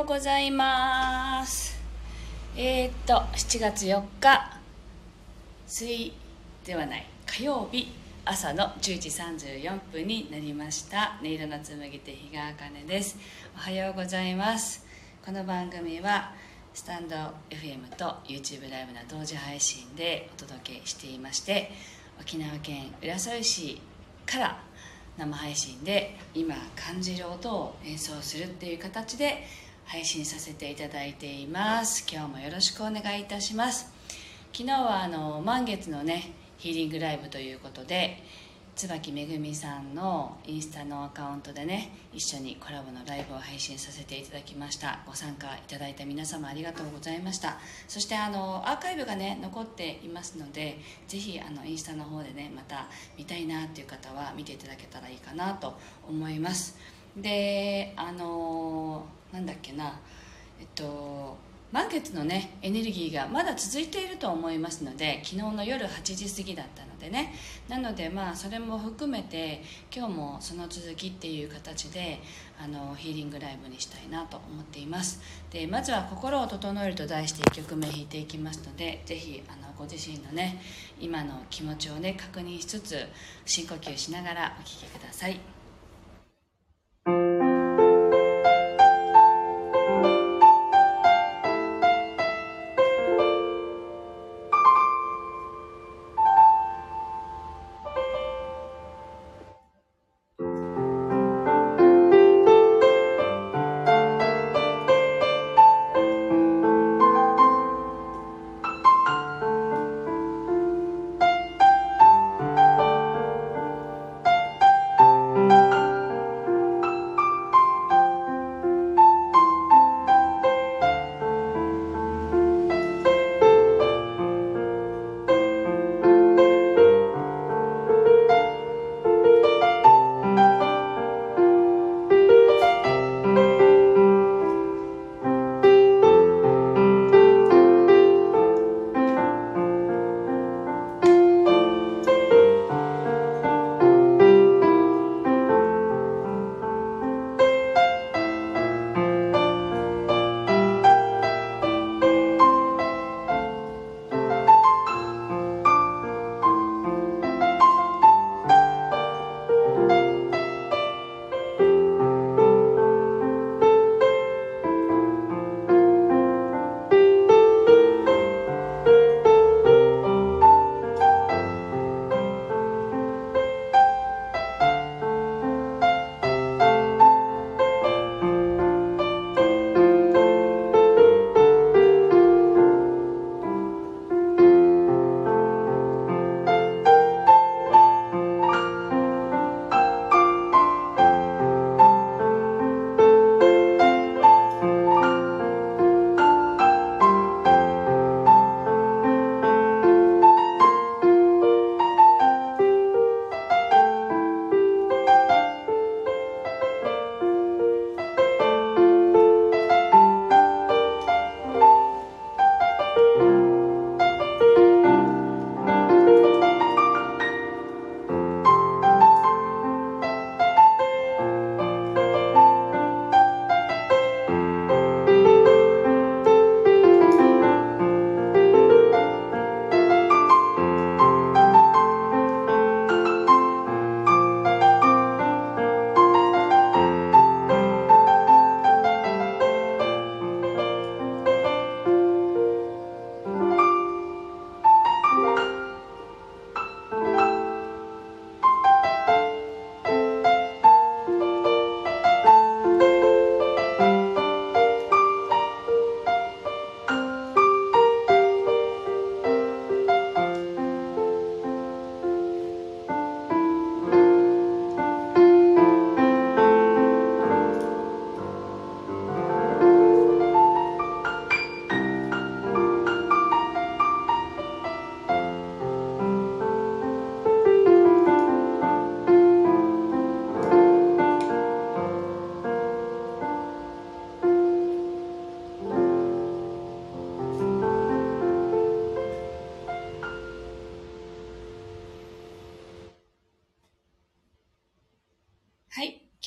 ようございます。えー、っと、7月4日、水ではない、火曜日、朝の10時34分になりました。音色の紡ぎ手、日川茜です。おはようございます。この番組は、スタンド FM と YouTube ライブの同時配信でお届けしていまして、沖縄県浦添市から生配信で今感じる音を演奏するっていう形で配信させていただいています。今日もよろしくお願いいたします。昨日はあの満月のねヒーリングライブということで椿めぐみさんのインスタのアカウントでね一緒にコラボのライブを配信させていただきました。ご参加いただいた皆様ありがとうございました。そしてあのアーカイブがね残っていますのでぜひあのインスタの方でねまた見たいなっていう方は見ていただけたらいいかなと思います。であのなんだっけな。えっと満月のねエネルギーがまだ続いていると思いますので昨日の夜8時過ぎだったのでね。なのでまあそれも含めて今日もその続きっていう形であのヒーリングライブにしたいなと思っています。でまずは「心を整える」と題して1曲目弾いていきますのでぜひあのご自身のね今の気持ちをね確認しつつ深呼吸しながらお聴きください。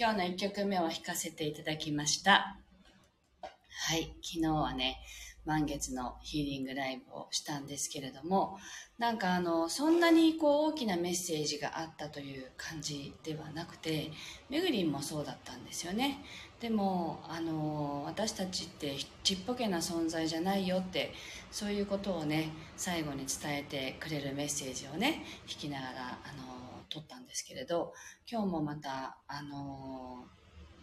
今日の1曲目を弾かせていただきました。はい、昨日はね、満月のヒーリングライブをしたんですけれども、なんかあの、そんなにこう大きなメッセージがあったという感じではなくて、めぐりんもそうだったんですよね。でも、あの、私たちってちっぽけな存在じゃないよって、そういうことをね、最後に伝えてくれるメッセージをね、弾きながら、あの、撮ったんですけれど今日もまたあの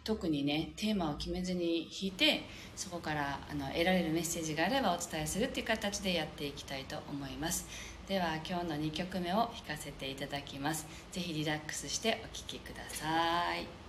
特にねテーマを決めずに弾いてそこからあの得られるメッセージがあればお伝えするっていう形でやっていきたいと思います。では今日の2曲目を弾かせていただきます。是非リラックスしてお聴きください。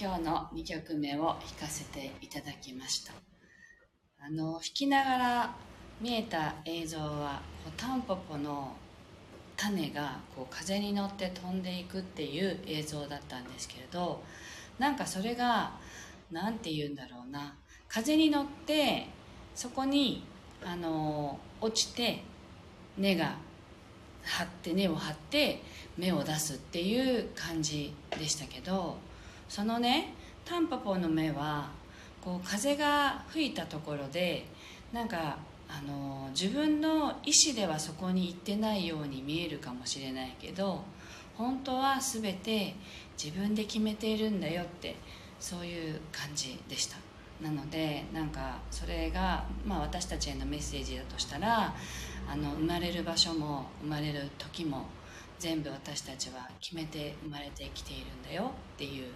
今日の2曲目を弾かせていただきました。あの弾きながら見えた映像はこうタンポポの種がこう風に乗って飛んでいくっていう映像だったんですけれどなんかそれが何て言うんだろうな。風に乗ってそこにあの落ちて根が張って根を張って芽を出すっていう感じでしたけどそのねタンポポの芽はこう風が吹いたところでなんかあの自分の意思ではそこに行ってないように見えるかもしれないけど本当は全て自分で決めているんだよってそういう感じでした。なのでなんかそれが、まあ、私たちへのメッセージだとしたらあの生まれる場所も生まれる時も全部私たちは決めて生まれてきているんだよ。っていう。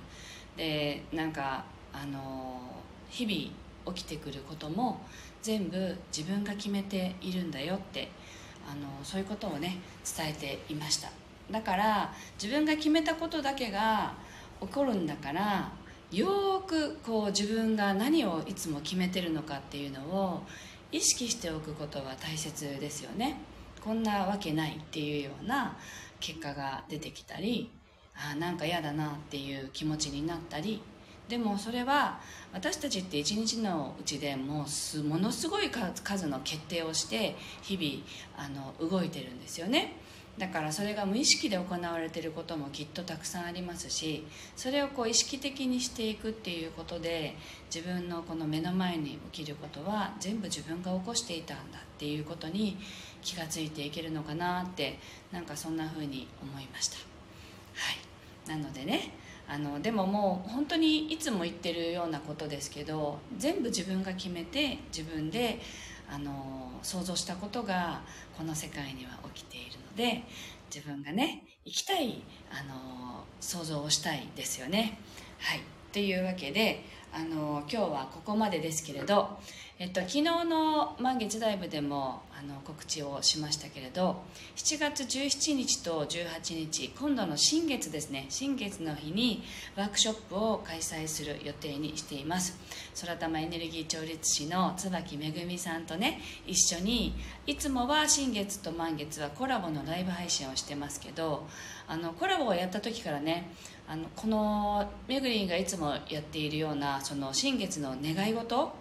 でなんかあの日々起きてくることも全部自分が決めているんだよってあのそういうことをね伝えていました。だから自分が決めたことだけが起こるんだからよーくこう自分が何をいつも決めてるのかっていうのを意識しておくことは大切ですよね。こんなわけないっていうような結果が出てきたりあなんか嫌だなっていう気持ちになったりでもそれは私たちって一日のうちでもうものすごい数の決定をして日々あの動いてるんですよね。だからそれが無意識で行われていることもきっとたくさんありますしそれをこう意識的にしていくっていうことで自分のこの目の前に起きることは全部自分が起こしていたんだっていうことに気がついていけるのかなってなんかそんな風に思いました。はい。なのでねあのでももう本当にいつも言ってるようなことですけど全部自分が決めて自分であの想像したことがこの世界には起きているので自分がね生きたいあの想像をしたいですよね。はい。というわけであの今日はここまでですけれど、えっと、昨日の満月ライブでもあの告知をしましたけれど7月17日と18日今度の新月ですね。新月の日にワークショップを開催する予定にしています。空玉エネルギー調律師の椿めぐみさんとね一緒にいつもは新月と満月はコラボのライブ配信をしてますけどあのコラボをやった時からねあのこのめぐりんがいつもやっているようなその新月の願い事？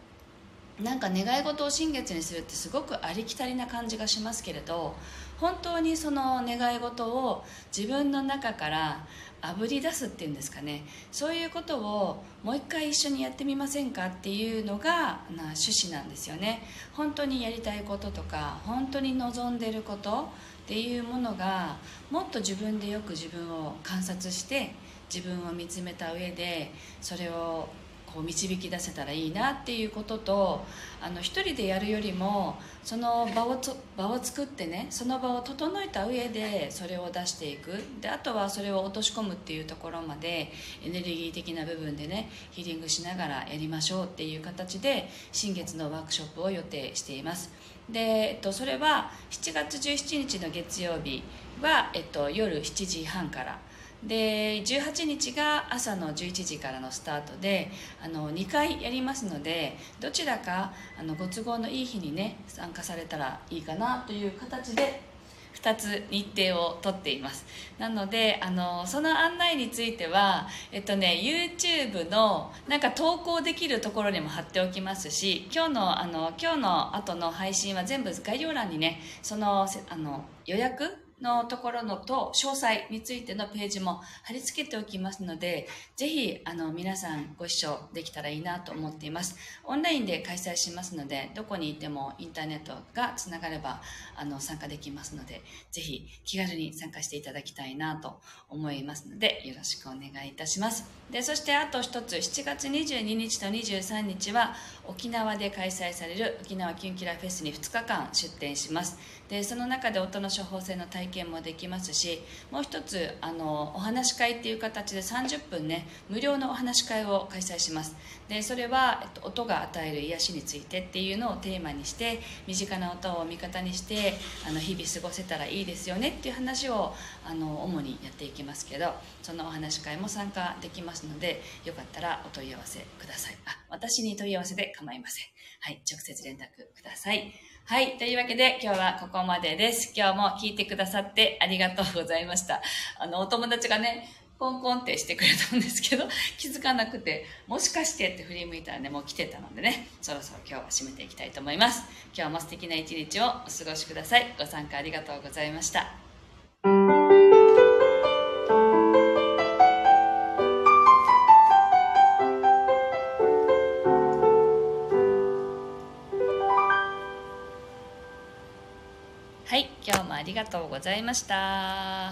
なんか願い事を新月にするってすごくありきたりな感じがしますけれど本当にその願い事を自分の中からあぶり出すっていうんですかね。そういうことをもう一回一緒にやってみませんかっていうのがな趣旨なんですよね。本当にやりたいこととか本当に望んでることっていうものがもっと自分でよく自分を観察して自分を見つめた上でそれをこう導き出せたらいいなっていうこととあの一人でやるよりもその場を場を作ってねその場を整えた上でそれを出していく。であとはそれを落とし込むっていうところまでエネルギー的な部分でねヒーリングしながらやりましょうっていう形で新月のワークショップを予定しています。で、えっと、それは7月17日の月曜日は、えっと、夜7時半からで18日が朝の11時からのスタートであの2回やりますのでどちらかあのご都合のいい日にね参加されたらいいかなという形で2つ日程を取っています。なのであのその案内については、えっとね、YouTube のなんか投稿できるところにも貼っておきますし今日のあの今日の後の配信は全部概要欄にねそのあの予約のところのと詳細についてのページも貼り付けておきますので、ぜひあの皆さんご視聴できたらいいなと思っています。オンラインで開催しますので、どこにいてもインターネットがつながればあの参加できますので、ぜひ気軽に参加していただきたいなと思いますので、よろしくお願いいたします。で、そしてあと一つ、7月22日と23日は沖縄で開催される沖縄キュンキラフェスに2日間出展します。でその中で音の処方箋の体験もできますしもう一つあのお話し会っていう形で30分ね無料のお話し会を開催します。でそれは、えっと、音が与える癒しについてっていうのをテーマにして身近な音を味方にしてあの日々過ごせたらいいですよねっていう話をあの主にやっていきますけどそのお話し会も参加できますのでよかったらお問い合わせください。あ私に問い合わせで構いません。はい直接連絡ください。はい。というわけで、今日はここまでです。今日も聞いてくださってありがとうございました。あの、お友達がね、コンコンってしてくれたんですけど、気づかなくて、もしかしてって振り向いたらね、もう来てたのでね、そろそろ今日は締めていきたいと思います。今日も素敵な一日をお過ごしください。ご参加ありがとうございました。ありがとうございました。